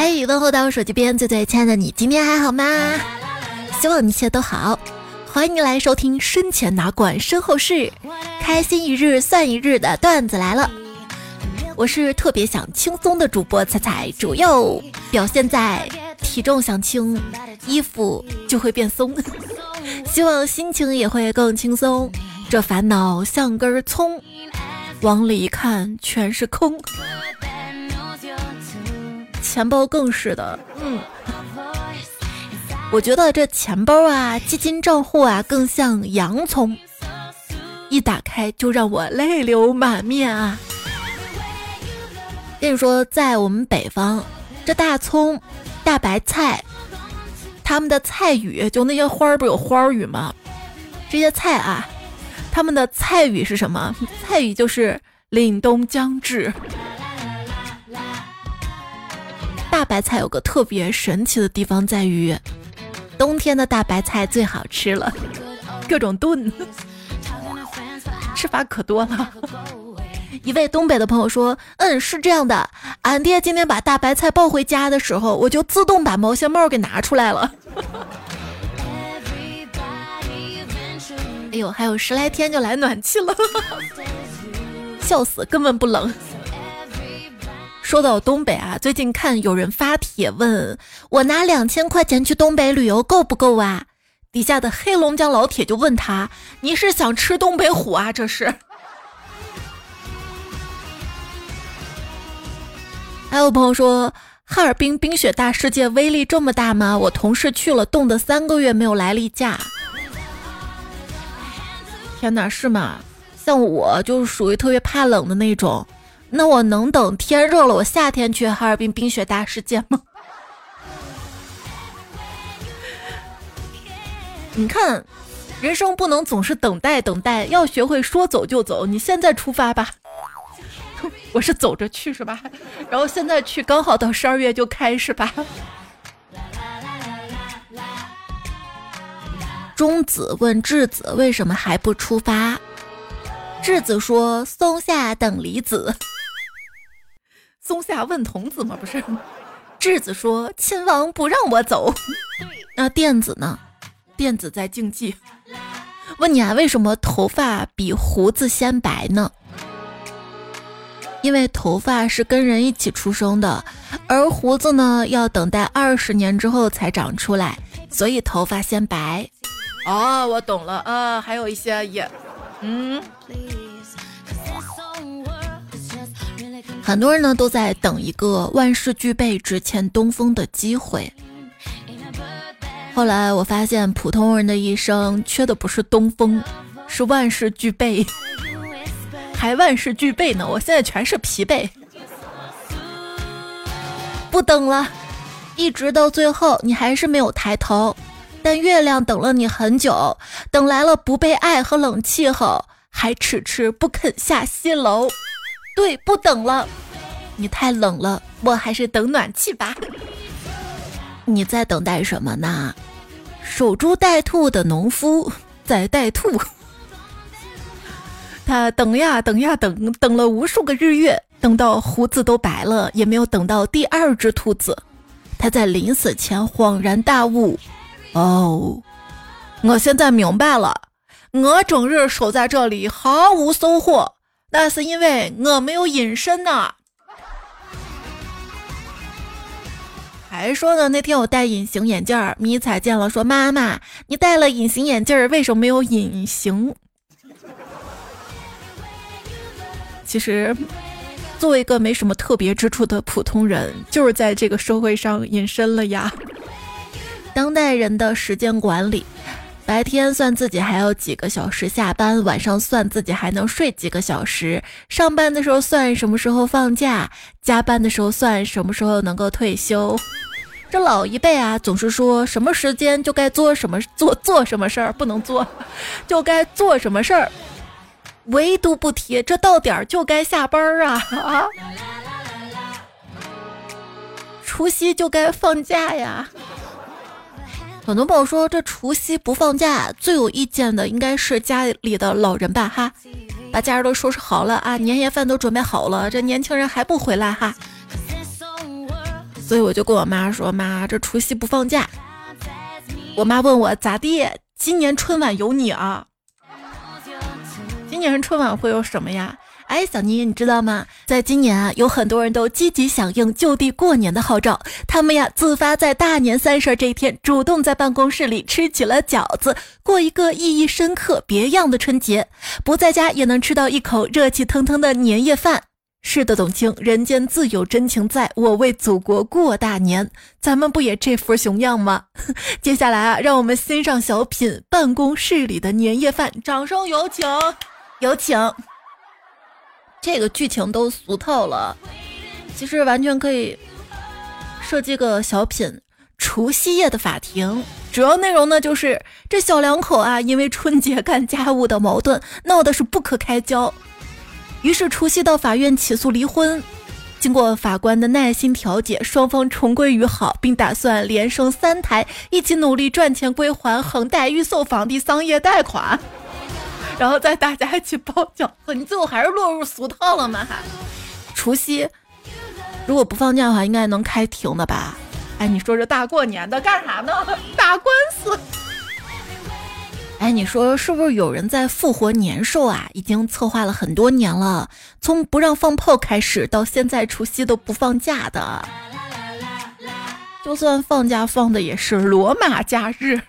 嘿，问候到我手机边最最亲爱的你，今天还好吗？希望一切都好。欢迎你来收听“身前哪管身后事，开心一日算一日”的段子来了。我是特别想轻松的主播彩彩，主要表现在体重想轻，衣服就会变松。希望心情也会更轻松。这烦恼像根葱，往里一看全是空。钱包更是的，嗯，我觉得这钱包啊、基金账户啊，更像洋葱，一打开就让我泪流满面啊！跟你说，在我们北方，这大葱、大白菜，他们的菜语就那些花儿不有花语吗？这些菜啊，他们的菜语是什么？菜语就是凛冬将至。大白菜有个特别神奇的地方在于，冬天的大白菜最好吃了，各种炖，吃法可多了。一位东北的朋友说：“嗯，是这样的，俺爹今天把大白菜抱回家的时候，我就自动把毛线帽给拿出来了。哎呦，还有十来天就来暖气了，笑死，根本不冷。”说到东北啊，最近看有人发帖问我拿两千块钱去东北旅游够不够啊？底下的黑龙江老铁就问他：“你是想吃东北虎啊？”这是。还有朋友说，哈尔滨冰雪大世界威力这么大吗？我同事去了，冻得三个月没有来例假。天哪，是吗？像我就是属于特别怕冷的那种。那我能等天热了，我夏天去哈尔滨冰雪大世界吗？你看，人生不能总是等待等待，要学会说走就走。你现在出发吧，我是走着去是吧？然后现在去刚好到十二月就开是吧。中子问质子为什么还不出发？质子说：松下等离子。松下问童子吗？不是，质子说：“亲王不让我走。”那电子呢？电子在竞技。问你啊，为什么头发比胡子先白呢？因为头发是跟人一起出生的，而胡子呢要等待二十年之后才长出来，所以头发先白。哦，我懂了啊，还有一些也，嗯。很多人呢都在等一个万事俱备，只欠东风的机会。后来我发现，普通人的一生缺的不是东风，是万事俱备，还万事俱备呢。我现在全是疲惫，不等了，一直到最后，你还是没有抬头。但月亮等了你很久，等来了不被爱和冷气候，还迟迟不肯下西楼。对，不等了，你太冷了，我还是等暖气吧。你在等待什么呢？守株待兔的农夫在待兔，他等呀等呀等，等了无数个日月，等到胡子都白了，也没有等到第二只兔子。他在临死前恍然大悟：哦，我现在明白了，我整日守在这里毫无收获。那是因为我没有隐身呐。还说呢，那天我戴隐形眼镜，迷彩见了说：“妈妈，你戴了隐形眼镜，为什么没有隐形？”其实，作为一个没什么特别之处的普通人，就是在这个社会上隐身了呀。当代人的时间管理。白天算自己还有几个小时下班，晚上算自己还能睡几个小时。上班的时候算什么时候放假，加班的时候算什么时候能够退休。这老一辈啊，总是说什么时间就该做什么做做什么事儿，不能做就该做什么事儿，唯独不提这到点儿就该下班啊啊！除夕就该放假呀。很多朋友说，这除夕不放假，最有意见的应该是家里的老人吧？哈，把家人都收拾好了啊，年夜饭都准备好了，这年轻人还不回来哈？所以我就跟我妈说：“妈，这除夕不放假。”我妈问我咋地？今年春晚有你啊？今年春晚会有什么呀？哎，小妮，你知道吗？在今年啊，有很多人都积极响应就地过年的号召，他们呀自发在大年三十这一天，主动在办公室里吃起了饺子，过一个意义深刻、别样的春节，不在家也能吃到一口热气腾腾的年夜饭。是的，董卿，人间自有真情在，我为祖国过大年，咱们不也这副熊样吗？接下来啊，让我们欣赏小品《办公室里的年夜饭》，掌声有请，有请。这个剧情都俗套了，其实完全可以设计个小品：除夕夜的法庭。主要内容呢，就是这小两口啊，因为春节干家务的矛盾，闹的是不可开交。于是除夕到法院起诉离婚。经过法官的耐心调解，双方重归于好，并打算连生三胎，一起努力赚钱归还恒大预售房的商业贷款。然后再大家一起包饺子，你最后还是落入俗套了吗？还除夕如果不放假的话，应该能开庭的吧？哎，你说这大过年的干啥呢？打官司？哎，你说是不是有人在复活年兽啊？已经策划了很多年了，从不让放炮开始，到现在除夕都不放假的，就算放假放的也是罗马假日。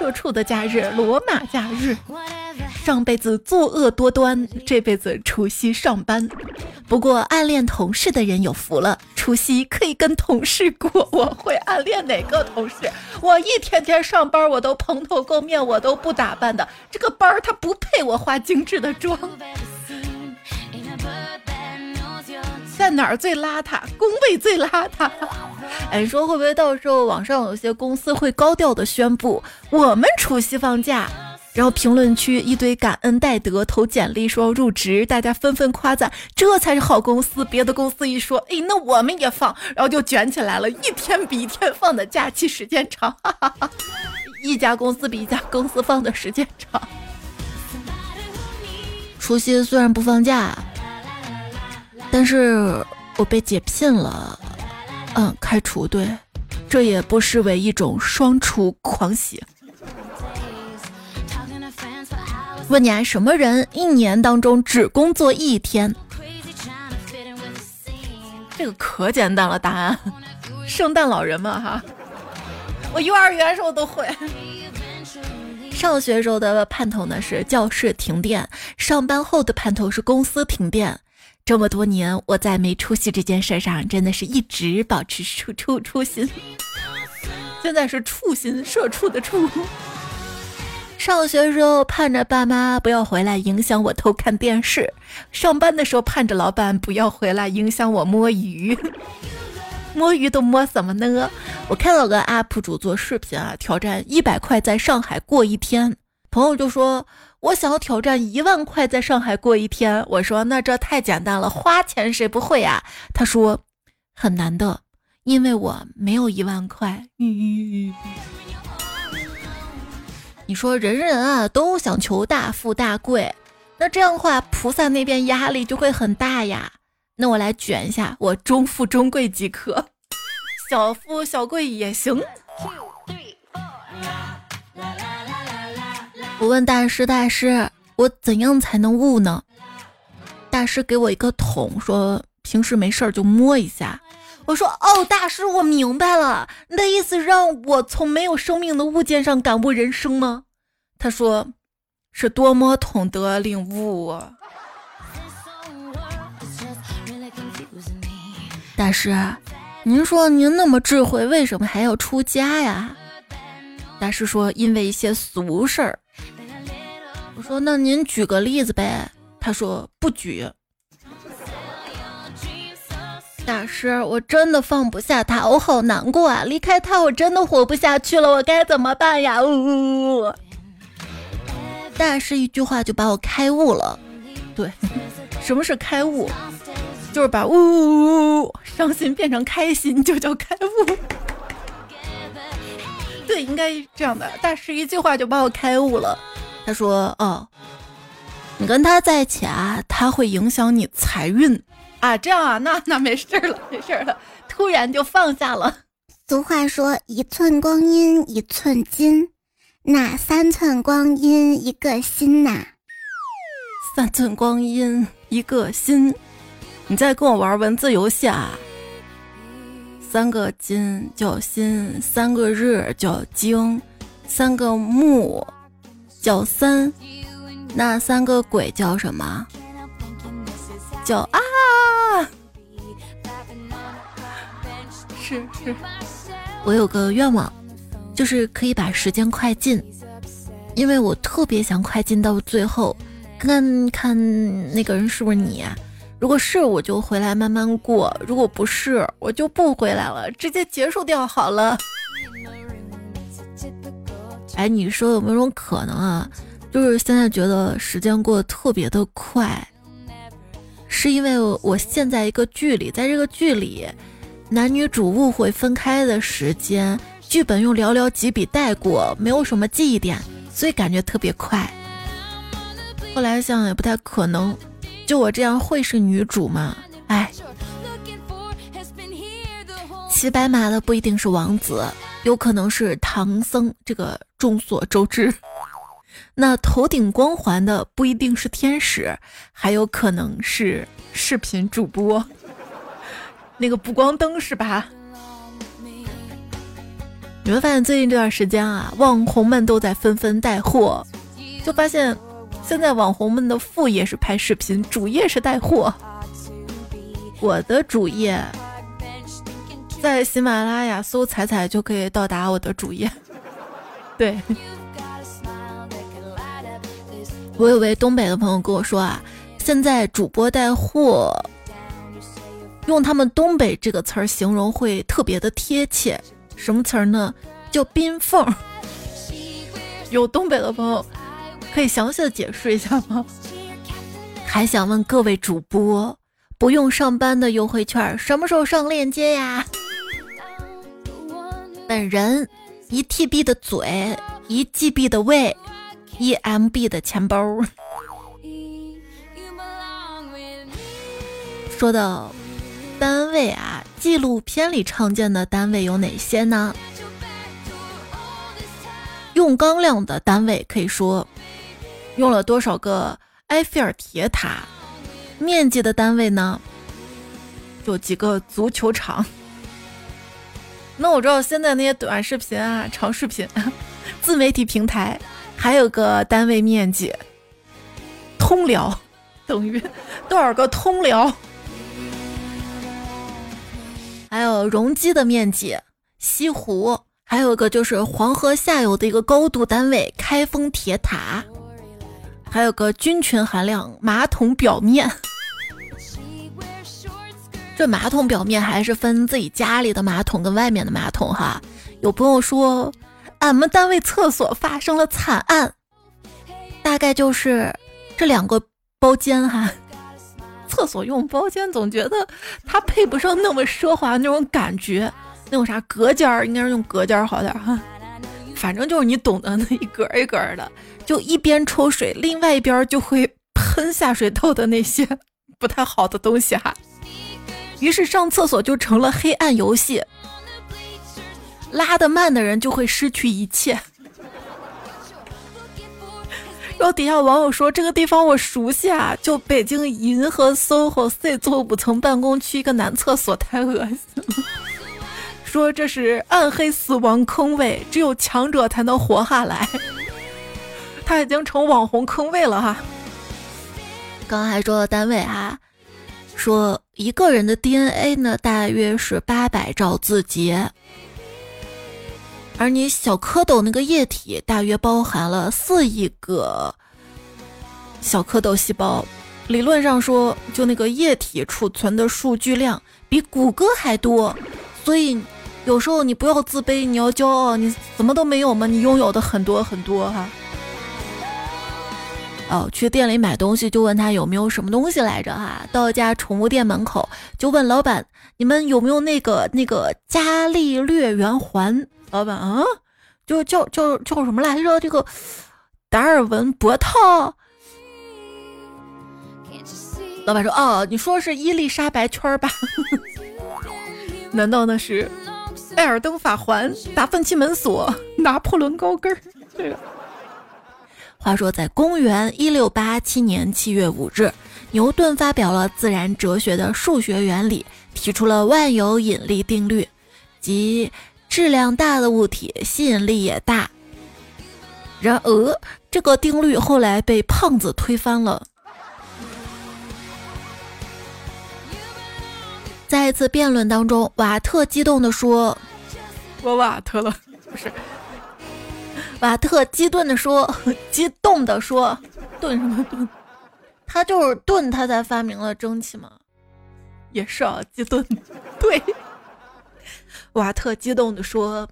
社畜的假日，罗马假日。上辈子作恶多端，这辈子除夕上班。不过暗恋同事的人有福了，除夕可以跟同事过。我会暗恋哪个同事？我一天天上班，我都蓬头垢面，我都不打扮的。这个班儿他不配我化精致的妆。在哪儿最邋遢？工位最邋遢。哎，说会不会到时候网上有些公司会高调的宣布我们除夕放假，然后评论区一堆感恩戴德投简历说入职，大家纷纷夸赞，这才是好公司。别的公司一说，哎，那我们也放，然后就卷起来了，一天比一天放的假期时间长，哈哈哈，一家公司比一家公司放的时间长。除夕虽然不放假。但是我被解聘了，嗯，开除对，这也不失为一种双除狂喜。问你啊，什么人一年当中只工作一天？这个可简单了，答案，圣诞老人嘛哈。我幼儿园时候都会。上学时候的盼头呢是教室停电，上班后的盼头是公司停电。这么多年，我在没出息这件事上，真的是一直保持初初初心。现在是畜心，社畜的畜。上学时候盼着爸妈不要回来影响我偷看电视，上班的时候盼着老板不要回来影响我摸鱼。摸鱼都摸什么呢？我看到个 UP 主做视频啊，挑战一百块在上海过一天，朋友就说。我想要挑战一万块在上海过一天。我说那这太简单了，花钱谁不会呀？他说很难的，因为我没有一万块。你说人人啊都想求大富大贵，那这样的话菩萨那边压力就会很大呀。那我来卷一下，我中富中贵即可，小富小贵也行。我问大师：“大师，我怎样才能悟呢？”大师给我一个桶，说：“平时没事儿就摸一下。”我说：“哦，大师，我明白了，你的意思让我从没有生命的物件上感悟人生吗？”他说：“是多摸桶得领悟。”大师，您说您那么智慧，为什么还要出家呀？大师说：“因为一些俗事儿。”我说：“那您举个例子呗。”他说：“不举。”大师，我真的放不下他，我好难过啊！离开他，我真的活不下去了，我该怎么办呀？呜呜呜！大师一句话就把我开悟了。对，什么是开悟？就是把呜呜呜伤心变成开心，就叫开悟。对，应该这样的。大师一句话就把我开悟了。他说：“哦，你跟他在一起啊，他会影响你财运。啊，这样啊，那那没事了，没事了，突然就放下了。俗话说：“一寸光阴一寸金，那三寸光阴一个心呐。”三寸光阴一个心，你在跟我玩文字游戏啊？三个金叫心，三个日叫经，三个木叫三，那三个鬼叫什么？叫啊！是是。我有个愿望，就是可以把时间快进，因为我特别想快进到最后，看看那个人是不是你。如果是，我就回来慢慢过；如果不是，我就不回来了，直接结束掉好了。哎，你说有没有种可能啊？就是现在觉得时间过得特别的快，是因为我现在一个剧里，在这个剧里。男女主误会分开的时间，剧本用寥寥几笔带过，没有什么记忆点，所以感觉特别快。后来想也不太可能，就我这样会是女主吗？哎，骑白马的不一定是王子，有可能是唐僧，这个众所周知。那头顶光环的不一定是天使，还有可能是视频主播。那个补光灯是吧？你会发现最近这段时间啊，网红们都在纷纷带货，就发现现在网红们的副业是拍视频，主业是带货。我的主业在喜马拉雅搜“彩彩”就可以到达我的主页。对，我有位东北的朋友跟我说啊，现在主播带货。用他们东北这个词儿形容会特别的贴切，什么词儿呢？叫冰缝。有东北的朋友可以详细的解释一下吗？还想问各位主播，不用上班的优惠券什么时候上链接呀？本人一 TB 的嘴，一 GB 的胃，一 MB 的钱包。说到。单位啊，纪录片里常见的单位有哪些呢？用钢量的单位可以说用了多少个埃菲尔铁塔？面积的单位呢？有几个足球场？那我知道现在那些短视频啊、长视频、自媒体平台还有个单位面积，通辽等于多少个通辽？还有容积的面积，西湖，还有个就是黄河下游的一个高度单位开封铁塔，还有个菌群含量马桶表面。这马桶表面还是分自己家里的马桶跟外面的马桶哈。有朋友说，俺们单位厕所发生了惨案，大概就是这两个包间哈。厕所用包间，总觉得它配不上那么奢华那种感觉，那种啥隔间儿，应该是用隔间儿好点儿哈。反正就是你懂得那一格一格的，就一边抽水，另外一边就会喷下水道的那些 不太好的东西哈。于是上厕所就成了黑暗游戏，拉得慢的人就会失去一切。然后底下网友说：“这个地方我熟悉啊，就北京银河 SOHO C 座五层办公区一个男厕所，太恶心了。说这是暗黑死亡坑位，只有强者才能活下来。他已经成网红坑位了哈。刚还说单位哈，说一个人的 DNA 呢，大约是八百兆字节。”而你小蝌蚪那个液体大约包含了四亿个小蝌蚪细胞，理论上说，就那个液体储存的数据量比谷歌还多，所以有时候你不要自卑，你要骄傲，你什么都没有吗？你拥有的很多很多哈。哦，去店里买东西就问他有没有什么东西来着哈，到一家宠物店门口就问老板，你们有没有那个那个伽利略圆环？老板啊，就叫叫叫什么来着？这个达尔文脖套。老板说：“哦，你说是伊丽莎白圈吧？难道那是艾尔登法环、达芬奇门锁、拿破仑高跟？”这个。话说，在公元一六八七年七月五日，牛顿发表了《自然哲学的数学原理》，提出了万有引力定律，即质量大的物体吸引力也大。然而，这个定律后来被胖子推翻了。在一次辩论当中，瓦特激动地说：“我瓦特了，不是。”瓦特激动的说：“激动的说，顿什么顿？他就是顿，他才发明了蒸汽嘛。也是啊，激动。对，瓦特激动的说：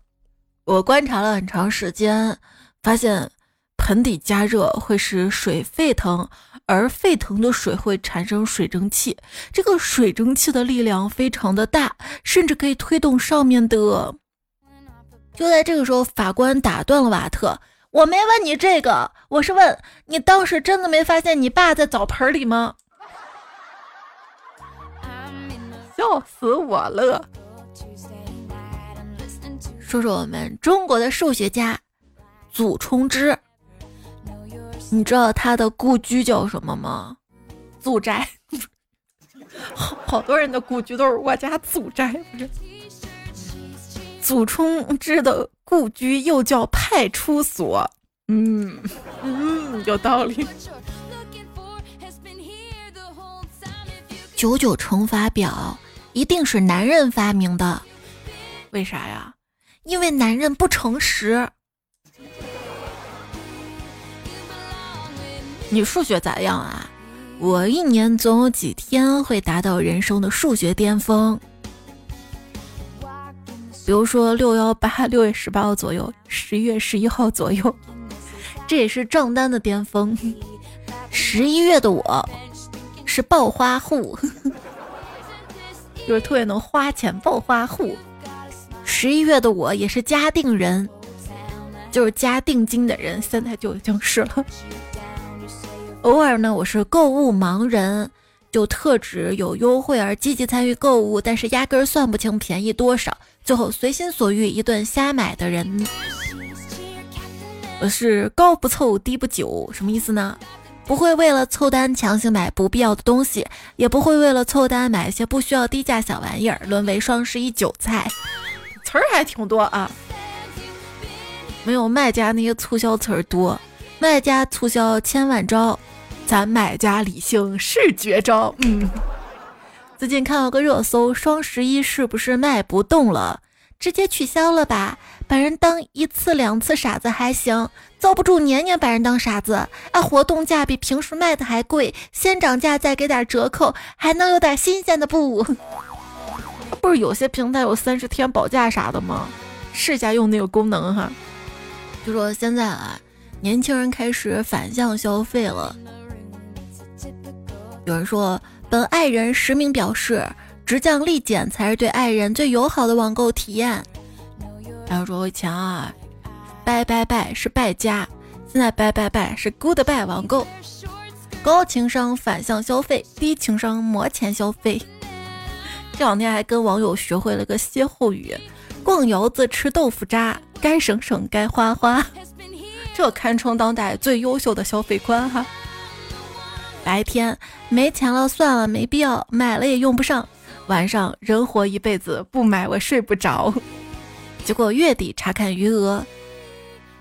我观察了很长时间，发现盆底加热会使水沸腾，而沸腾的水会产生水蒸气。这个水蒸气的力量非常的大，甚至可以推动上面的。”就在这个时候，法官打断了瓦特：“我没问你这个，我是问你当时真的没发现你爸在澡盆里吗？”笑死我了！说说我们中国的数学家祖冲之，你知道他的故居叫什么吗？祖宅。好好多人的故居都是我家祖宅，不是？祖冲之的故居又叫派出所，嗯嗯，有道理。九九乘法表一定是男人发明的，为啥呀？因为男人不诚实。你数学咋样啊？我一年总有几天会达到人生的数学巅峰。比如说六幺八六月十八号左右，十一月十一号左右，这也是账单的巅峰。十一月的我是暴花户，就是特别能花钱暴花户。十一月的我也是加定人，就是加定金的人，现在就已经是了。偶尔呢，我是购物盲人，就特指有优惠而积极参与购物，但是压根算不清便宜多少。最后随心所欲一顿瞎买的人，我是高不凑低不就，什么意思呢？不会为了凑单强行买不必要的东西，也不会为了凑单买一些不需要低价小玩意儿，沦为双十一韭菜。词儿还挺多啊，没有卖家那些促销词儿多。卖家促销千万招，咱买家理性是绝招。嗯。最近看到个热搜，双十一是不是卖不动了？直接取消了吧，把人当一次两次傻子还行，遭不住年年把人当傻子。啊，活动价比平时卖的还贵，先涨价再给点折扣，还能有点新鲜的不？不是有些平台有三十天保价啥的吗？试一下用那个功能哈。就说现在啊，年轻人开始反向消费了。有人说。本爱人实名表示，直降立减才是对爱人最友好的网购体验。还有说，以前啊，拜拜拜是败家，现在拜拜拜是 goodbye 网购。高情商反向消费，低情商磨钱消费。这两天还跟网友学会了个歇后语：逛窑子吃豆腐渣，该省省该花花。这堪称当代最优秀的消费观哈。白天没钱了算了，没必要买了也用不上。晚上人活一辈子，不买我睡不着。结果月底查看余额，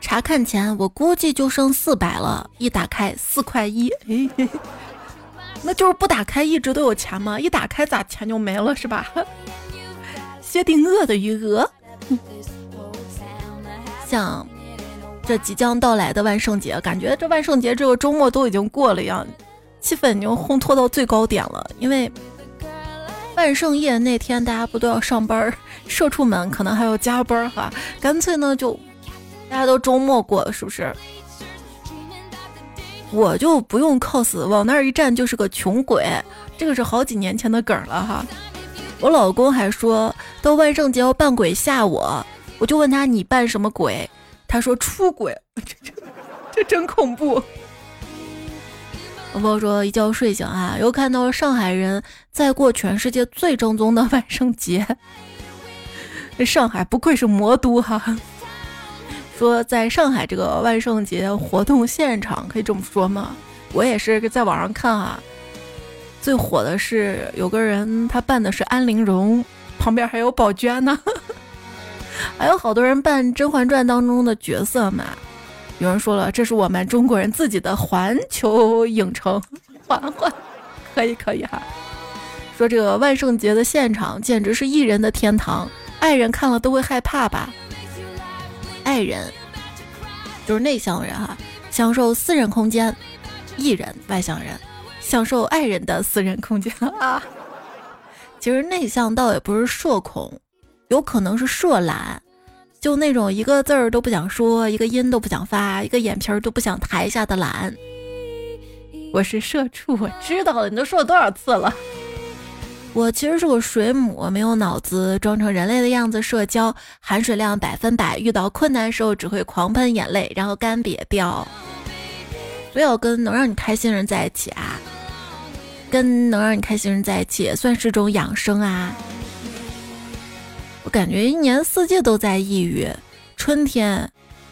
查看前我估计就剩四百了。一打开四块一，哎，那就是不打开一直都有钱吗？一打开咋钱就没了是吧？薛定谔的余额，像这即将到来的万圣节，感觉这万圣节这个周末都已经过了一样。气氛已经烘托到最高点了，因为万圣夜那天大家不都要上班，社畜们可能还要加班哈，干脆呢就大家都周末过，是不是？我就不用 cos，往那儿一站就是个穷鬼，这个是好几年前的梗了哈。我老公还说到万圣节要扮鬼吓我，我就问他你扮什么鬼？他说出轨，这这这真恐怖。我朋友说一觉睡醒啊，又看到了上海人在过全世界最正宗的 万圣节。这上海不愧是魔都哈。说在上海这个万圣节活动现场可以这么说吗？我也是在网上看啊，最火的是有个人他扮的是安陵容，旁边还有宝娟呢，还有好多人扮《甄嬛传》当中的角色嘛。有人说了，这是我们中国人自己的环球影城，环环，可以可以哈。说这个万圣节的现场简直是艺人的天堂，爱人看了都会害怕吧？爱人就是内向人哈，享受私人空间；艺人外向人，享受爱人的私人空间啊。其实内向倒也不是社恐，有可能是社懒，就那种一个字儿都不想说，一个音都不想发，一个眼皮儿都不想抬一下的懒。我是社畜，我知道了，你都说了多少次了。我其实是个水母，没有脑子，装成人类的样子社交，含水量百分百，遇到困难时候只会狂喷眼泪，然后干瘪掉。所以要跟能让你开心的人在一起啊，跟能让你开心人在一起也算是种养生啊。我感觉一年四季都在抑郁，春天。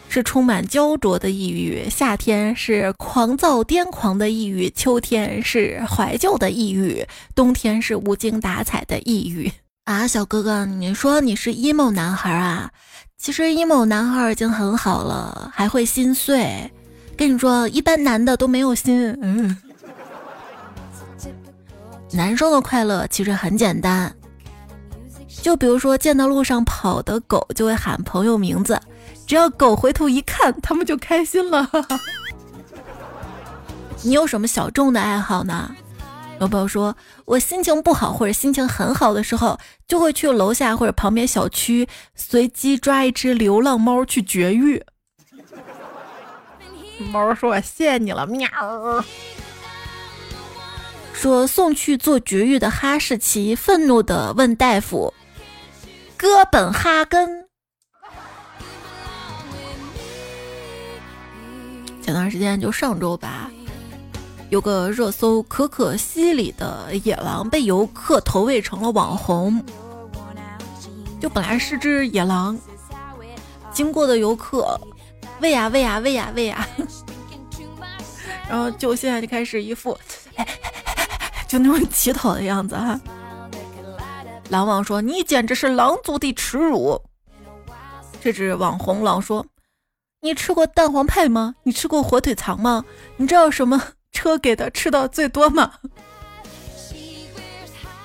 是充满焦灼的抑郁，夏天是狂躁癫狂的抑郁，秋天是怀旧的抑郁，冬天是无精打采的抑郁啊！小哥哥，你说你是 emo 男孩啊？其实 emo 男孩已经很好了，还会心碎。跟你说，一般男的都没有心。嗯，男生的快乐其实很简单，就比如说见到路上跑的狗，就会喊朋友名字。只要狗回头一看，他们就开心了。你有什么小众的爱好呢？有朋友说，我心情不好或者心情很好的时候，就会去楼下或者旁边小区随机抓一只流浪猫去绝育。猫说：“我谢谢你了，喵。”说送去做绝育的哈士奇愤怒的问大夫：“哥本哈根。”前段时间就上周吧，有个热搜，可可西里的野狼被游客投喂成了网红。就本来是只野狼，经过的游客喂呀喂呀喂呀喂呀，然后就现在就开始一副就那种乞讨的样子哈。狼王说：“你简直是狼族的耻辱。”这只网红狼说。你吃过蛋黄派吗？你吃过火腿肠吗？你知道什么车给的吃的最多吗？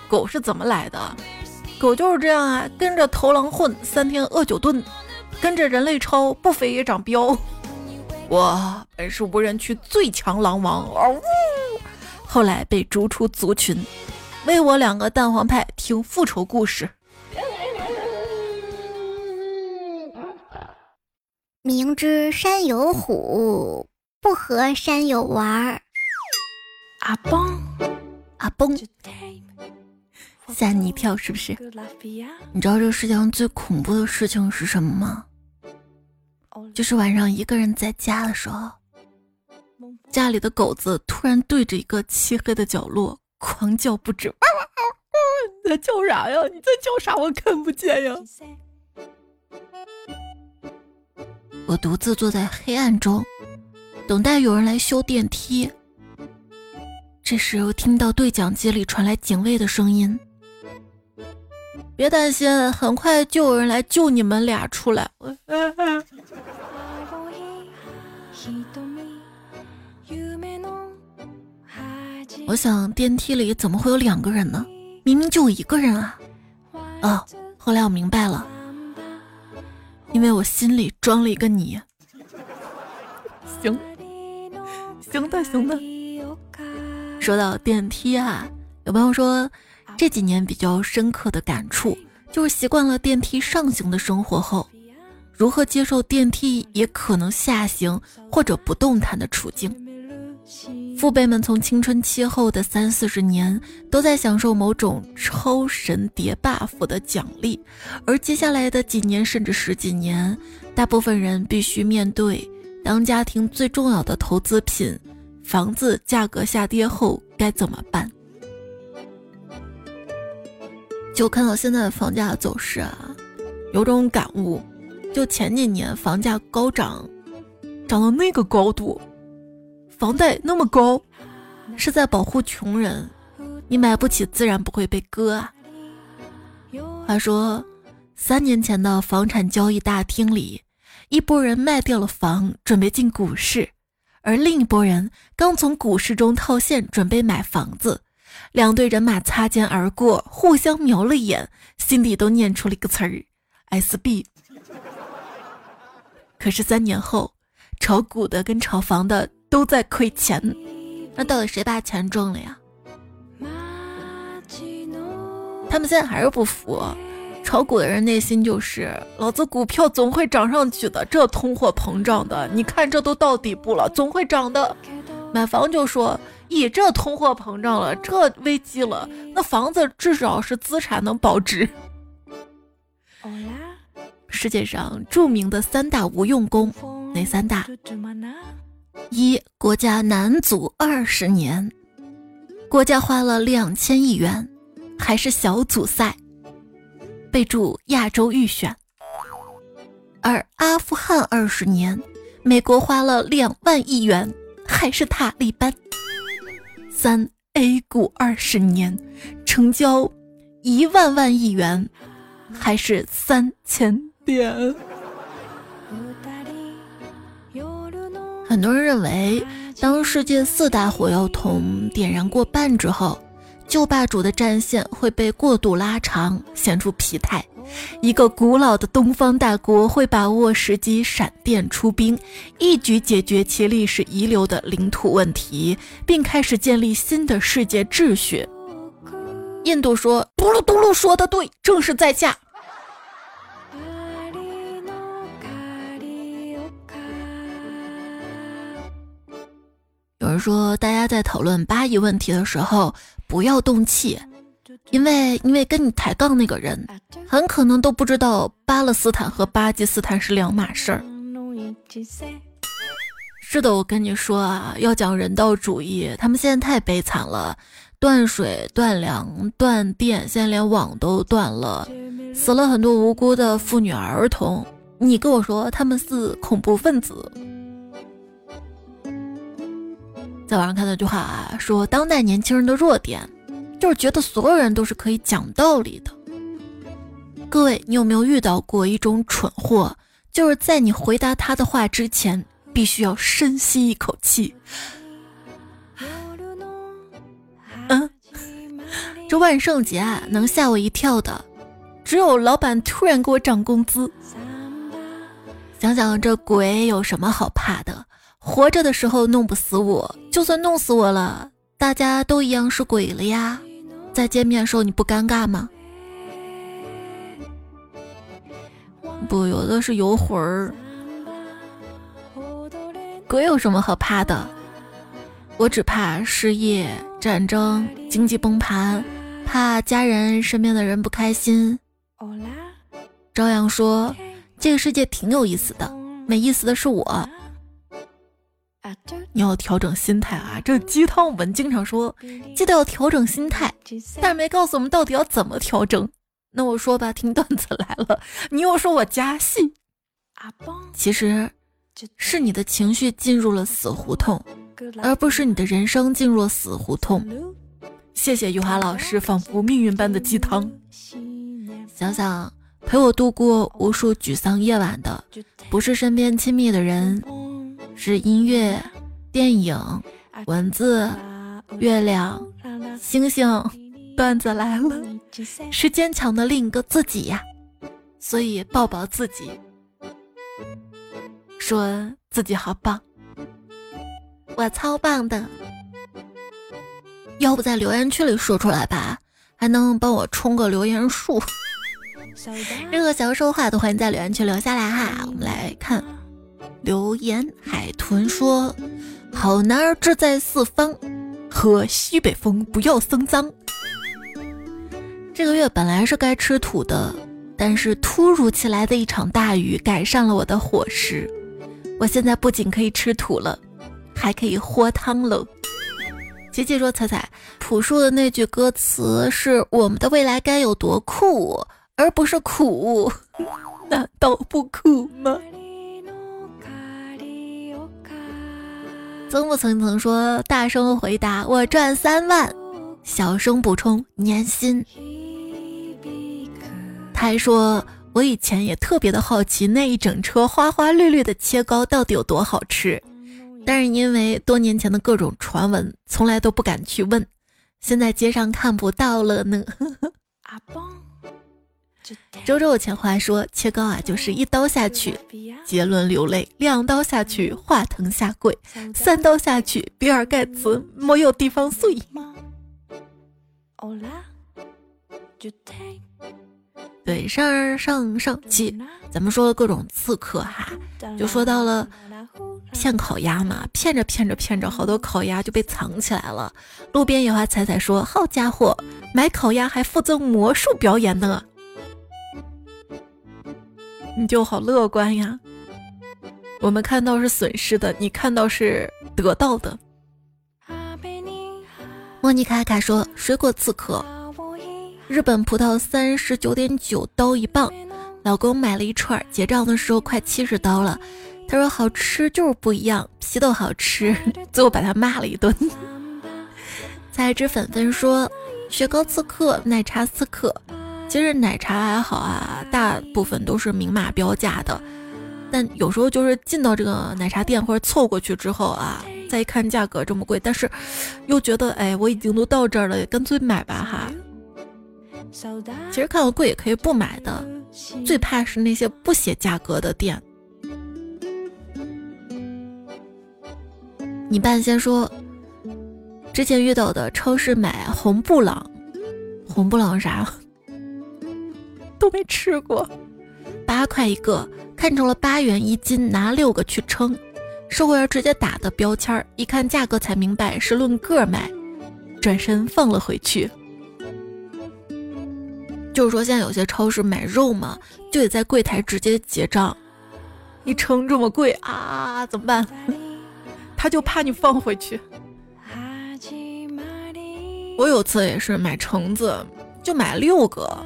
狗是怎么来的？狗就是这样啊，跟着头狼混，三天饿九顿，跟着人类超，不肥也长膘。我本是无人区最强狼王，嗷呜！后来被逐出族群，为我两个蛋黄派听复仇故事。明知山有虎，不和山友玩儿。阿崩，阿崩，吓你一跳是不是？你知道这个世界上最恐怖的事情是什么吗？就是晚上一个人在家的时候，家里的狗子突然对着一个漆黑的角落狂叫不止。你在叫啥呀？你在叫啥？我看不见呀。我独自坐在黑暗中，等待有人来修电梯。这时，我听到对讲机里传来警卫的声音：“别担心，很快就有人来救你们俩出来。”我 我想，电梯里怎么会有两个人呢？明明就我一个人啊！哦，后来我明白了。因为我心里装了一个你，行，行的，行的。说到电梯啊，有朋友说这几年比较深刻的感触，就是习惯了电梯上行的生活后，如何接受电梯也可能下行或者不动弹的处境。父辈们从青春期后的三四十年，都在享受某种超神叠 buff 的奖励，而接下来的几年甚至十几年，大部分人必须面对当家庭最重要的投资品房子价格下跌后该怎么办？就看到现在的房价走势啊，有种感悟，就前几年房价高涨，涨到那个高度，房贷那么高，是在保护穷人，你买不起自然不会被割啊。话说，三年前的房产交易大厅里，一拨人卖掉了房，准备进股市，而另一拨人刚从股市中套现，准备买房子。两队人马擦肩而过，互相瞄了一眼，心里都念出了一个词儿：SB。可是三年后，炒股的跟炒房的都在亏钱，那到底谁把钱挣了呀？他们现在还是不服，炒股的人内心就是：老子股票总会涨上去的，这通货膨胀的，你看这都到底部了，总会涨的。买房就说。咦，这通货膨胀了，这危机了，那房子至少是资产能保值。世界上著名的三大无用功，哪三大？一，国家男足二十年，国家花了两千亿元，还是小组赛，备注亚洲预选。二，阿富汗二十年，美国花了两万亿元，还是塔利班。三 A 股二十年，成交一万万亿元，还是三千点？很多人认为，当世界四大火药桶点燃过半之后，旧霸主的战线会被过度拉长，显出疲态。一个古老的东方大国会把握时机，闪电出兵，一举解决其历史遗留的领土问题，并开始建立新的世界秩序。印度说：“嘟噜嘟噜，说的对，正是在下。”有人说，大家在讨论巴以问题的时候，不要动气。因为，因为跟你抬杠那个人，很可能都不知道巴勒斯坦和巴基斯坦是两码事儿。是的，我跟你说啊，要讲人道主义，他们现在太悲惨了，断水、断粮、断电，现在连网都断了，死了很多无辜的妇女儿童。你跟我说他们是恐怖分子？在网上看到一句话啊，说当代年轻人的弱点。就是觉得所有人都是可以讲道理的。各位，你有没有遇到过一种蠢货？就是在你回答他的话之前，必须要深吸一口气。嗯，这万圣节啊，能吓我一跳的，只有老板突然给我涨工资。想想这鬼有什么好怕的？活着的时候弄不死我，就算弄死我了，大家都一样是鬼了呀。再见面的时候你不尴尬吗？不，有的是游魂儿。鬼有什么好怕的？我只怕失业、战争、经济崩盘，怕家人身边的人不开心。朝阳说：“这个世界挺有意思的，没意思的是我。”你要调整心态啊！这鸡汤我们经常说，记得要调整心态，但是没告诉我们到底要怎么调整。那我说吧，听段子来了，你又说我加戏。其实，是你的情绪进入了死胡同，而不是你的人生进入了死胡同。谢谢余华老师仿佛命运般的鸡汤。想想陪我度过无数沮丧夜晚的，不是身边亲密的人。是音乐、电影、文字、月亮、星星，段子来了，是坚强的另一个自己呀，所以抱抱自己，说自己好棒，我超棒的，要不在留言区里说出来吧，还能帮我冲个留言数。任何想要说的话都欢迎在留言区留下来哈，我们来看。留言海豚说：“好男儿志在四方，喝西北风不要生脏。”这个月本来是该吃土的，但是突如其来的一场大雨改善了我的伙食。我现在不仅可以吃土了，还可以喝汤了。琪琪说：“彩彩，朴树的那句歌词是我们的未来该有多酷，而不是苦，难道不苦吗？”曾不曾曾说：“大声回答，我赚三万。”小声补充：“年薪。”他还说：“我以前也特别的好奇，那一整车花花绿绿的切糕到底有多好吃。”但是因为多年前的各种传闻，从来都不敢去问。现在街上看不到了呢。阿邦周周有钱话说，切糕啊，就是一刀下去，杰伦流泪；两刀下去，华腾下跪；三刀下去，比尔盖茨没有地方睡。对，上上上期咱们说了各种刺客哈，就说到了。骗烤鸭嘛，骗着骗着骗着，好多烤鸭就被藏起来了。路边野花彩彩说：“好家伙，买烤鸭还附赠魔术表演呢！”你就好乐观呀。我们看到是损失的，你看到是得到的。莫妮卡卡说：“水果刺客，日本葡萄三十九点九刀一磅，老公买了一串，结账的时候快七十刀了。”他说好吃就是不一样，皮都好吃，最后把他骂了一顿。彩之粉粉说，雪糕刺客，奶茶刺客。其实奶茶还好啊，大部分都是明码标价的。但有时候就是进到这个奶茶店或者凑过去之后啊，再一看价格这么贵，但是又觉得哎，我已经都到这儿了，干脆买吧哈。其实看到贵也可以不买的，最怕是那些不写价格的店。你爸先说，之前遇到的超市买红布朗，红布朗啥都没吃过，八块一个，看成了八元一斤，拿六个去称，售货员直接打的标签儿，一看价格才明白是论个卖，转身放了回去。就是说现在有些超市买肉嘛，就得在柜台直接结账，一称这么贵啊，怎么办？他就怕你放回去。我有次也是买橙子，就买六个，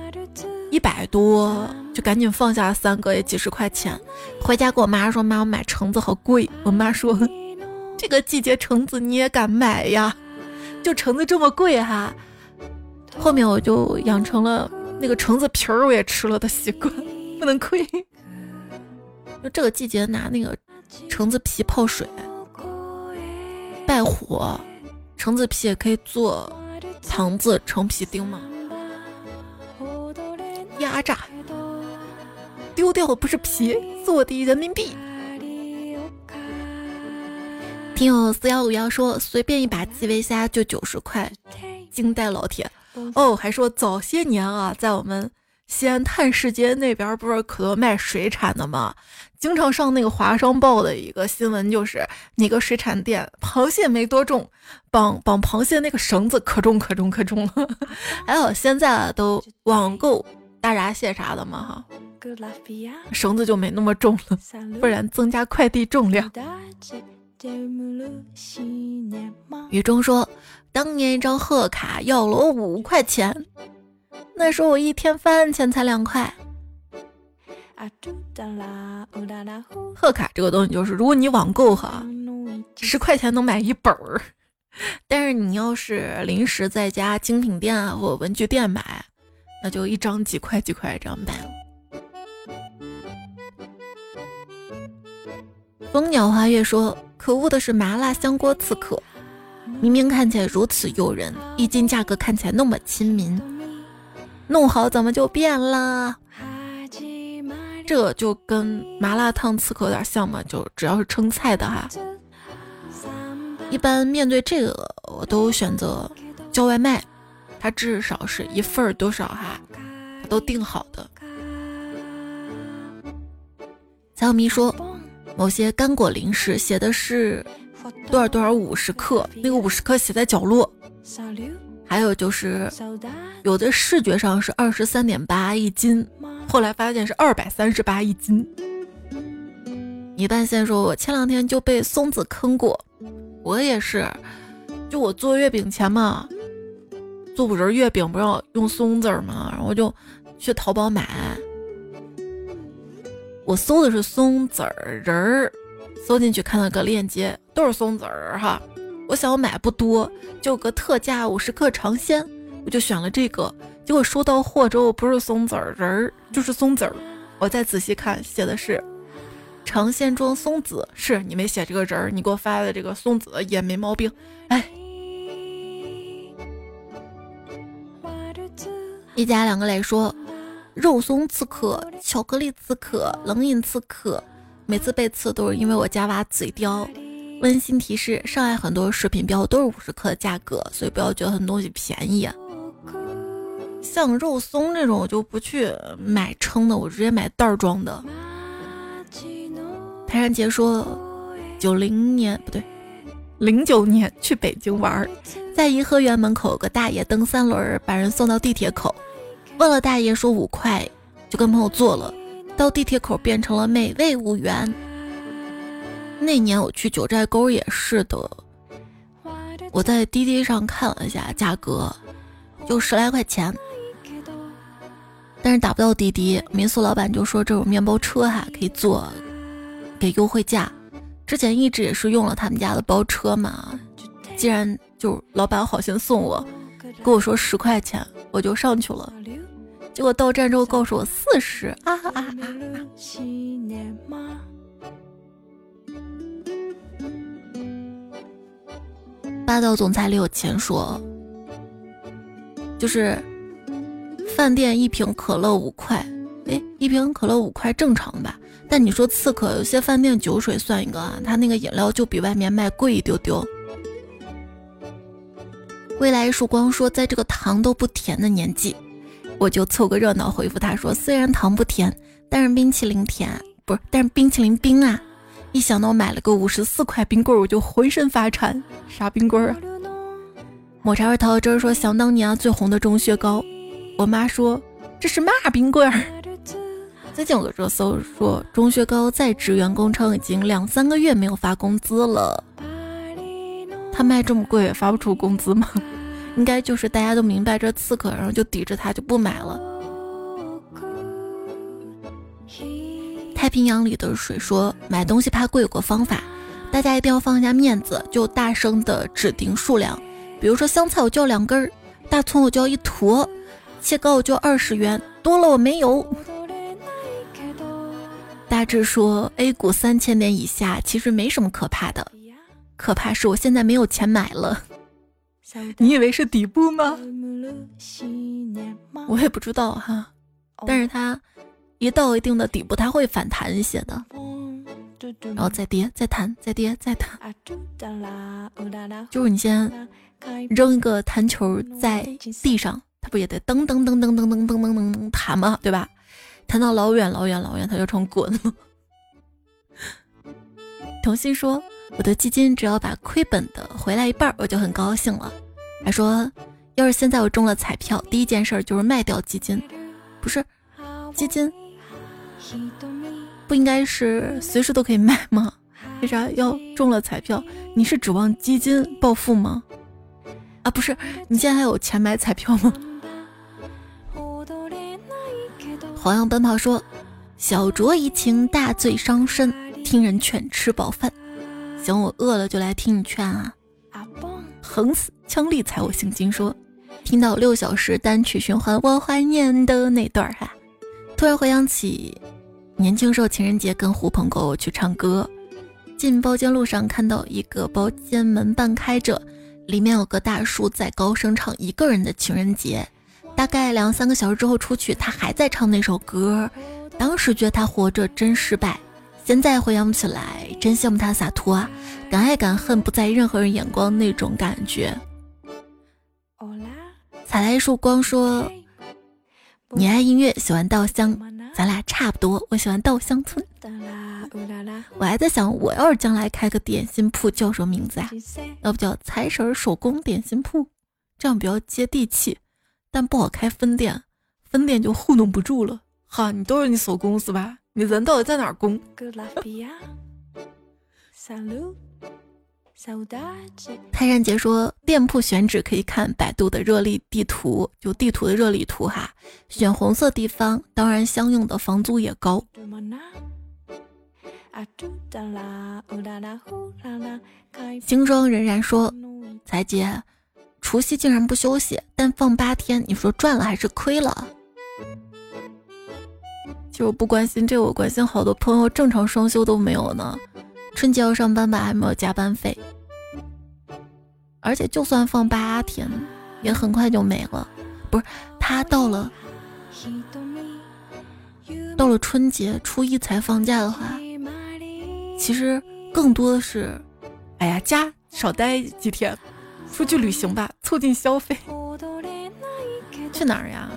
一百多，就赶紧放下三个，也几十块钱。回家跟我妈说：“妈，我买橙子好贵。”我妈说：“ 这个季节橙子你也敢买呀？就橙子这么贵哈。”后面我就养成了那个橙子皮儿我也吃了的习惯，不能亏。就这个季节拿那个橙子皮泡水。败火，橙子皮也可以做糖子、橙皮丁吗？压榨，丢掉的不是皮，是我的人民币。听友四幺五幺说，随便一把基围虾就九十块，惊呆老铁。哦，还说早些年啊，在我们。西安探世街那边不是可多卖水产的吗？经常上那个华商报的一个新闻，就是哪个水产店螃蟹没多重，绑绑螃蟹那个绳子可重可重可重了。还好现在啊都网购大闸蟹啥的嘛哈，绳子就没那么重了，不然增加快递重量。雨中说，当年一张贺卡要了我五块钱。那时候我一天饭钱才两块。贺卡这个东西就是，如果你网购哈，十块钱能买一本儿，但是你要是临时在家精品店啊或文具店买，那就一张几块几块这样卖。蜂鸟花月说：“可恶的是麻辣香锅刺客，明明看起来如此诱人，一斤价格看起来那么亲民。”弄好怎么就变了？这就跟麻辣烫刺客有点像嘛，就只要是称菜的哈。一般面对这个，我都选择叫外卖，它至少是一份儿多少哈，都定好的。小米说，某些干果零食写的是多少多少五十克，那个五十克写在角落。还有就是，有的视觉上是二十三点八一斤，后来发现是二百三十八一斤。你半先说，我前两天就被松子坑过，我也是，就我做月饼前嘛，做五仁月饼不要用松子吗？然后就去淘宝买，我搜的是松子仁儿，搜进去看到个链接，都是松子儿哈。我想我买不多，就个特价五十克尝鲜，我就选了这个。结果收到货之后，不是松子仁儿，就是松子儿。我再仔细看，写的是尝鲜装松子，是你没写这个人儿，你给我发的这个松子也没毛病。哎，一家两个来说，肉松刺客、巧克力刺客、冷饮刺客，每次被刺都是因为我家娃嘴刁。温馨提示：上海很多食品标都是五十克的价格，所以不要觉得很多东西便宜。像肉松这种，我就不去买称的，我直接买袋装的。台山杰说，九零年不对，零九年去北京玩，在颐和园门口有个大爷蹬三轮，把人送到地铁口，问了大爷说五块，就跟朋友坐了，到地铁口变成了美味五元。那年我去九寨沟也是的，我在滴滴上看了一下价格，就十来块钱，但是打不到滴滴。民宿老板就说这种面包车哈可以坐，给优惠价。之前一直也是用了他们家的包车嘛，既然就老板好心送我，跟我说十块钱，我就上去了。结果到站之后告诉我四十啊啊啊！霸道总裁李有钱说：“就是饭店一瓶可乐五块，哎，一瓶可乐五块正常吧？但你说刺客，有些饭店酒水算一个啊，他那个饮料就比外面卖贵一丢丢。”未来曙光说：“在这个糖都不甜的年纪，我就凑个热闹回复他说：虽然糖不甜，但是冰淇淋甜，不是，但是冰淇淋冰啊。”一想到我买了个五十四块冰棍，我就浑身发颤。啥冰棍啊？抹茶味桃汁说：想当年啊，最红的钟薛高。我妈说这是嘛冰棍儿。最近有个热搜说，钟薛高在职员工称已经两三个月没有发工资了。他卖这么贵，发不出工资吗？应该就是大家都明白这刺客，然后就抵着他就不买了。太平洋里的水说：“买东西怕贵，有个方法，大家一定要放下面子，就大声的指定数量。比如说香菜我就要两根儿，大葱我就要一坨，切糕我就二十元，多了我没有。”大致说：“A 股三千点以下其实没什么可怕的，可怕是我现在没有钱买了。你以为是底部吗？我也不知道哈，但是它。”一到一定的底部，它会反弹一些的，然后再跌，再弹，再跌，再弹。就是你先扔一个弹球在地上，它不也得噔噔噔噔噔噔噔噔噔弹吗？对吧？弹到老远老远老远，它就成滚了。童心说：“我的基金只要把亏本的回来一半，我就很高兴了。”还说：“要是现在我中了彩票，第一件事就是卖掉基金，不是基金。”不应该是随时都可以卖吗？为啥要中了彩票？你是指望基金暴富吗？啊，不是，你现在还有钱买彩票吗？黄羊奔跑说：“小酌怡情，大醉伤身。听人劝，吃饱饭。行，我饿了就来听你劝啊。”横死枪力踩我姓金说：“听到六小时单曲循环，我怀念的那段哈，突然回想起。”年轻时候情人节跟狐朋狗友去唱歌，进包间路上看到一个包间门半开着，里面有个大叔在高声唱一个人的情人节。大概两三个小时之后出去，他还在唱那首歌。当时觉得他活着真失败，现在回想起来真羡慕他洒脱啊，敢爱敢恨，不在意任何人眼光那种感觉。采来一束光说：“你爱音乐，喜欢稻香。”咱俩差不多，我喜欢稻香村。我还在想，我要是将来开个点心铺，叫什么名字啊？要不叫财神手工点心铺，这样比较接地气，但不好开分店，分店就糊弄不住了。哈，你都是你手工是吧？你人到底在哪儿工？泰山姐说，店铺选址可以看百度的热力地图，就地图的热力图哈，选红色地方，当然相应的房租也高。轻装仍然说，彩姐，除夕竟然不休息，但放八天，你说赚了还是亏了？其实我不关心这，我关心好多朋友正常双休都没有呢。春节要上班吧，还没有加班费。而且就算放八天，也很快就没了。不是，他到了到了春节初一才放假的话，其实更多的是，哎呀，家少待几天，出去旅行吧，促进消费。去哪儿呀？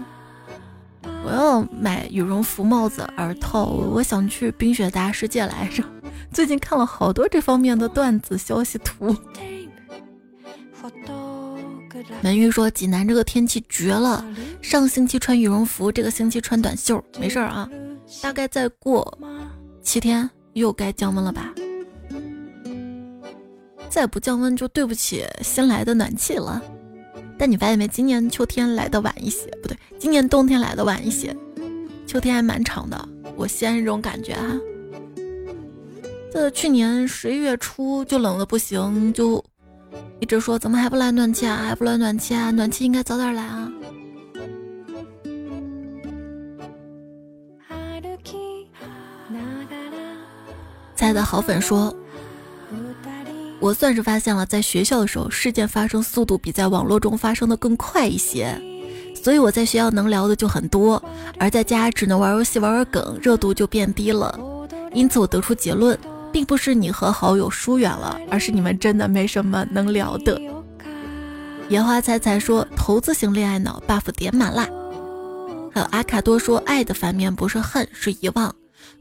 我要买羽绒服、帽子、耳套，我想去冰雪大世界来着。最近看了好多这方面的段子、消息图。门玉说：“济南这个天气绝了，上星期穿羽绒服，这个星期穿短袖，没事儿啊。大概再过七天又该降温了吧？再不降温就对不起新来的暖气了。但你发现没，今年秋天来的晚一些，不对，今年冬天来的晚一些，秋天还蛮长的。我西安这种感觉哈。”这去年十一月初就冷的不行，就一直说怎么还不来暖气啊，还不来暖气啊，暖气应该早点来啊。在的好粉说，我算是发现了，在学校的时候事件发生速度比在网络中发生的更快一些，所以我在学校能聊的就很多，而在家只能玩游戏玩玩梗，热度就变低了。因此我得出结论。并不是你和好友疏远了，而是你们真的没什么能聊的。烟花彩彩说投资型恋爱脑 buff 点满啦。还有阿卡多说爱的反面不是恨是遗忘。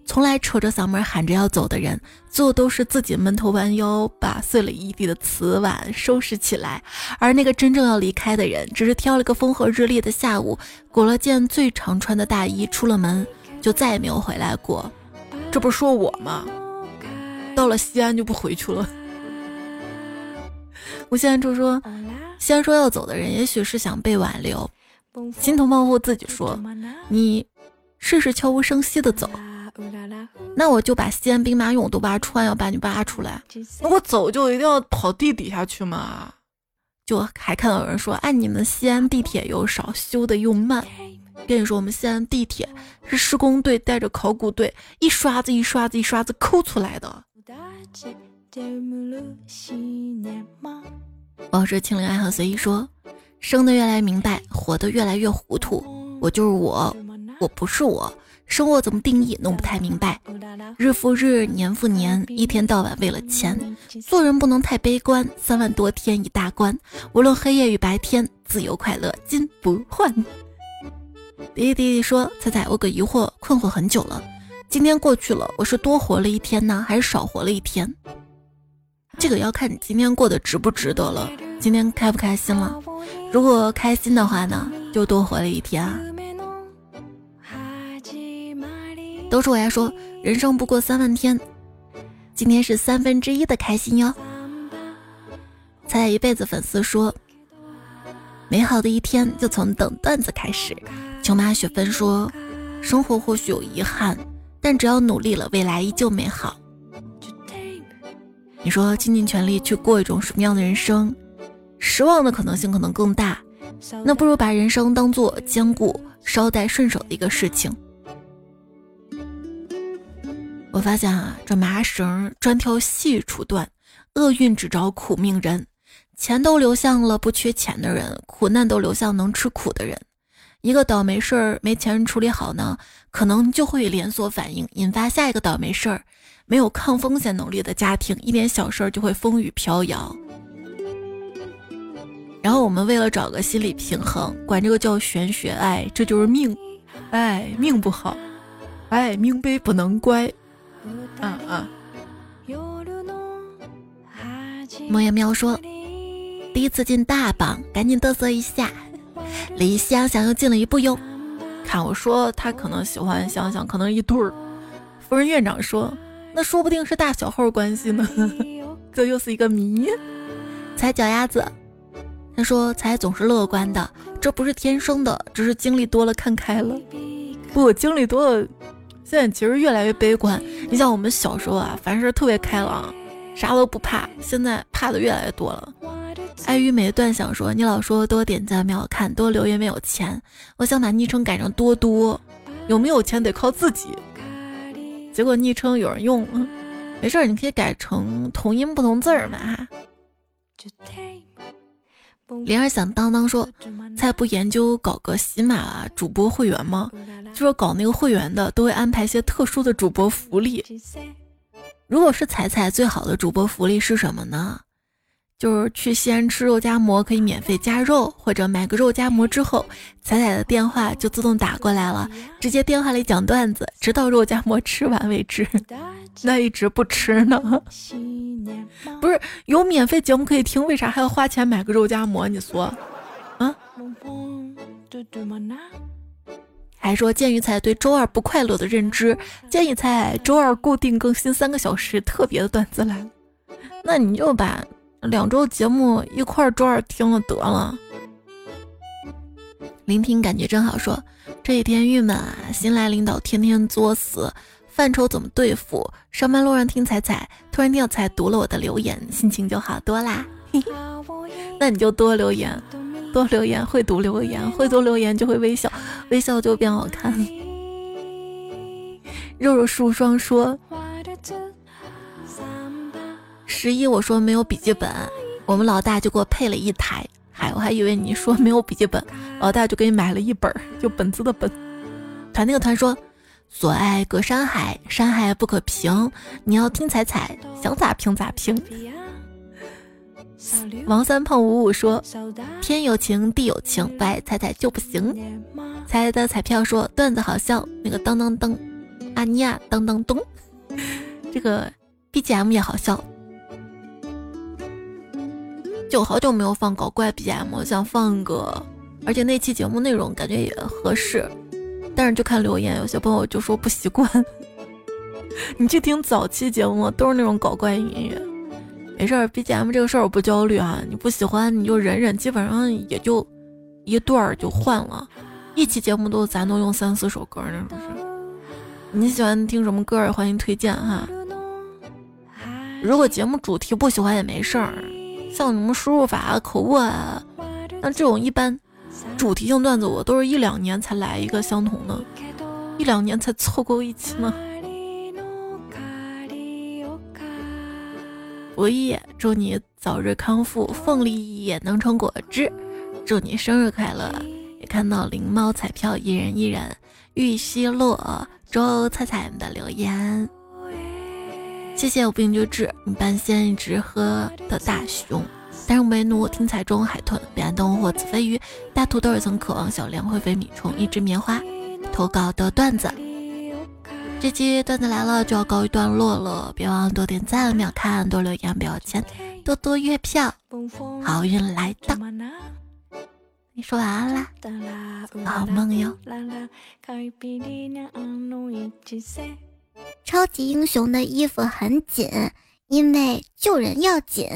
从来扯着嗓门喊着要走的人，最后都是自己闷头弯腰把碎了一地的瓷碗收拾起来。而那个真正要离开的人，只是挑了个风和日丽的下午，裹了件最常穿的大衣出了门，就再也没有回来过。这不是说我吗？到了西安就不回去了。我现在就说，西安说要走的人，也许是想被挽留。心头冒户自己说，你试试悄无声息的走。那我就把西安兵马俑都挖穿，要把你挖出来。那我走就一定要跑地底下去吗？就还看到有人说，哎，你们西安地铁又少，修的又慢。跟你说，我们西安地铁是施工队带着考古队，一刷子一刷子一刷子抠出来的。保持清零爱和随意说，生的越来越明白，活的越来越糊涂。我就是我，我不是我。生活怎么定义，弄不太明白。日复日，年复年，一天到晚为了钱。做人不能太悲观，三万多天一大关。无论黑夜与白天，自由快乐金不换。弟弟说：“彩彩，我个疑惑，困惑很久了。”今天过去了，我是多活了一天呢，还是少活了一天？这个要看你今天过得值不值得了。今天开不开心了？如果开心的话呢，就多活了一天啊。都是我呀，说人生不过三万天，今天是三分之一的开心哟。猜一辈子粉丝说，美好的一天就从等段子开始。舅妈雪芬说，生活或许有遗憾。但只要努力了，未来依旧美好。你说倾尽全力去过一种什么样的人生？失望的可能性可能更大。那不如把人生当做兼顾捎带顺手的一个事情。我发现啊，这麻绳专挑细处断，厄运只找苦命人。钱都流向了不缺钱的人，苦难都流向能吃苦的人。一个倒霉事儿没钱人处理好呢，可能就会连锁反应，引发下一个倒霉事儿。没有抗风险能力的家庭，一点小事儿就会风雨飘摇。然后我们为了找个心理平衡，管这个叫玄学。哎，这就是命，哎，命不好，哎，命悲不能乖。嗯嗯。莫言喵说，第一次进大榜，赶紧嘚瑟一下。离香香又近了一步哟。看我说，他可能喜欢香香，可能一对儿。夫人院长说，那说不定是大小号关系呢。这又是一个谜。踩脚丫子，他说才总是乐观的，这不是天生的，只是经历多了看开了。不，经历多了，现在其实越来越悲观。你像我们小时候啊，凡事特别开朗，啥都不怕，现在怕的越来越多了。爱与美断想说，你老说多点赞没有看，多留言没有钱，我想把昵称改成多多，有没有钱得靠自己。结果昵称有人用，没事儿，你可以改成同音不同字儿嘛哈。灵儿想当当说，才不研究搞个喜马主播会员吗？就说搞那个会员的都会安排一些特殊的主播福利。如果是彩彩最好的主播福利是什么呢？就是去西安吃肉夹馍可以免费加肉，或者买个肉夹馍之后，彩彩的电话就自动打过来了，直接电话里讲段子，直到肉夹馍吃完为止。那一直不吃呢？不是有免费节目可以听，为啥还要花钱买个肉夹馍？你说，啊？还说鉴于彩对周二不快乐的认知，建议彩周二固定更新三个小时特别的段子来。那你就把。两周节目一块儿周二听了得了，聆听感觉真好。说这几天郁闷啊，新来领导天天作死，犯愁怎么对付？上班路上听彩彩，突然听到彩读了我的留言，心情就好多啦。那你就多留言，多留言，会读留言，会读留言就会微笑，微笑就变好看。肉肉树霜说。十一，我说没有笔记本，我们老大就给我配了一台。嗨，我还以为你说没有笔记本，老大就给你买了一本，就本子的本。团那个团说，所爱隔山海，山海不可平。你要听彩彩，想咋评咋评。王三胖五五说，天有情，地有情，不爱彩彩就不行。彩的彩票说段子好笑，那个当当当，阿尼亚当当咚，这个 BGM 也好笑。就好久没有放搞怪 BGM，想放个，而且那期节目内容感觉也合适，但是就看留言，有些朋友就说不习惯。你去听早期节目，都是那种搞怪音乐。没事儿，BGM 这个事儿我不焦虑啊，你不喜欢你就忍忍，基本上也就一段儿就换了。一期节目都咱都用三四首歌那种是。你喜欢听什么歌儿？欢迎推荐哈。如果节目主题不喜欢也没事儿。像什么输入法、口误啊，那这种一般主题性段子，我都是一两年才来一个相同的，一两年才凑够一期呢。博易，祝你早日康复，凤梨也能成果汁。祝你生日快乐！也看到灵猫彩票一人一人，玉溪落周菜菜们的留言。谢谢我病就治你半仙一直喝的大熊，但是为奴听彩中海豚，彼岸灯火子飞鱼，大土豆也曾渴望小梁会飞米虫，一只棉花投稿的段子。这期段子来了就要告一段落了，别忘了多点赞、秒看、多留言、不要钱、多多月票，好运来到。你说晚安啦，好梦哟。超级英雄的衣服很紧，因为救人要紧。